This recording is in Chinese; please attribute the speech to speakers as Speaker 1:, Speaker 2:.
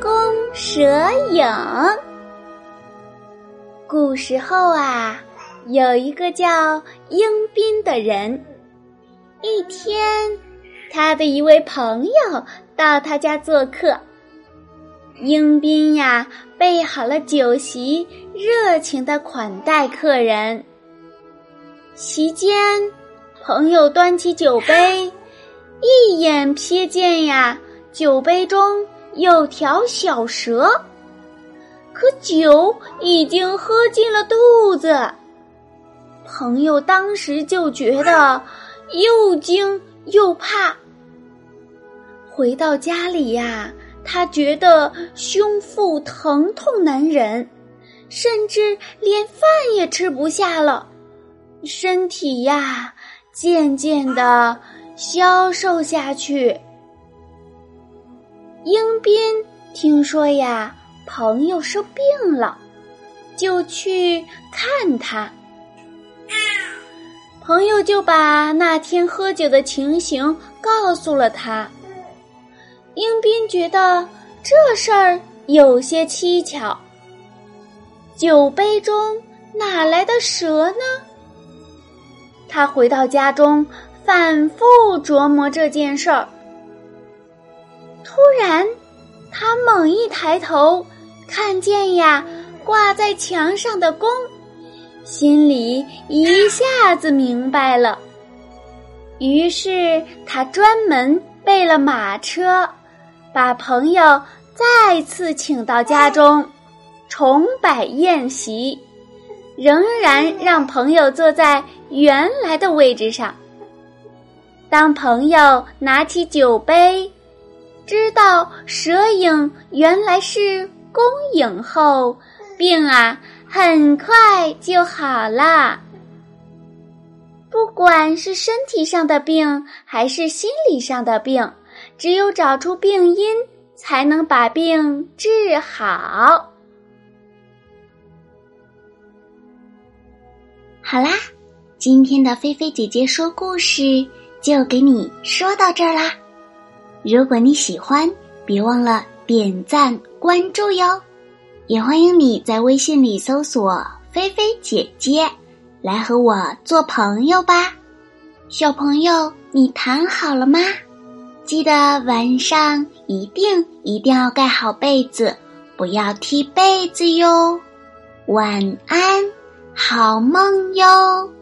Speaker 1: 公蛇影。古时候啊，有一个叫英斌的人。一天，他的一位朋友到他家做客。英斌呀，备好了酒席，热情的款待客人。席间，朋友端起酒杯，一眼瞥见呀，酒杯中。有条小蛇，可酒已经喝进了肚子。朋友当时就觉得又惊又怕。回到家里呀，他觉得胸腹疼痛难忍，甚至连饭也吃不下了，身体呀渐渐的消瘦下去。英斌听说呀，朋友生病了，就去看他。朋友就把那天喝酒的情形告诉了他。英斌觉得这事儿有些蹊跷。酒杯中哪来的蛇呢？他回到家中，反复琢磨这件事儿。突然，他猛一抬头，看见呀挂在墙上的弓，心里一下子明白了。于是他专门备了马车，把朋友再次请到家中，重摆宴席，仍然让朋友坐在原来的位置上。当朋友拿起酒杯。知道蛇影原来是公影后，病啊很快就好了。不管是身体上的病还是心理上的病，只有找出病因，才能把病治好。
Speaker 2: 好啦，今天的菲菲姐姐说故事就给你说到这儿啦。如果你喜欢，别忘了点赞关注哟！也欢迎你在微信里搜索“菲菲姐姐”，来和我做朋友吧。小朋友，你躺好了吗？记得晚上一定一定要盖好被子，不要踢被子哟。晚安，好梦哟。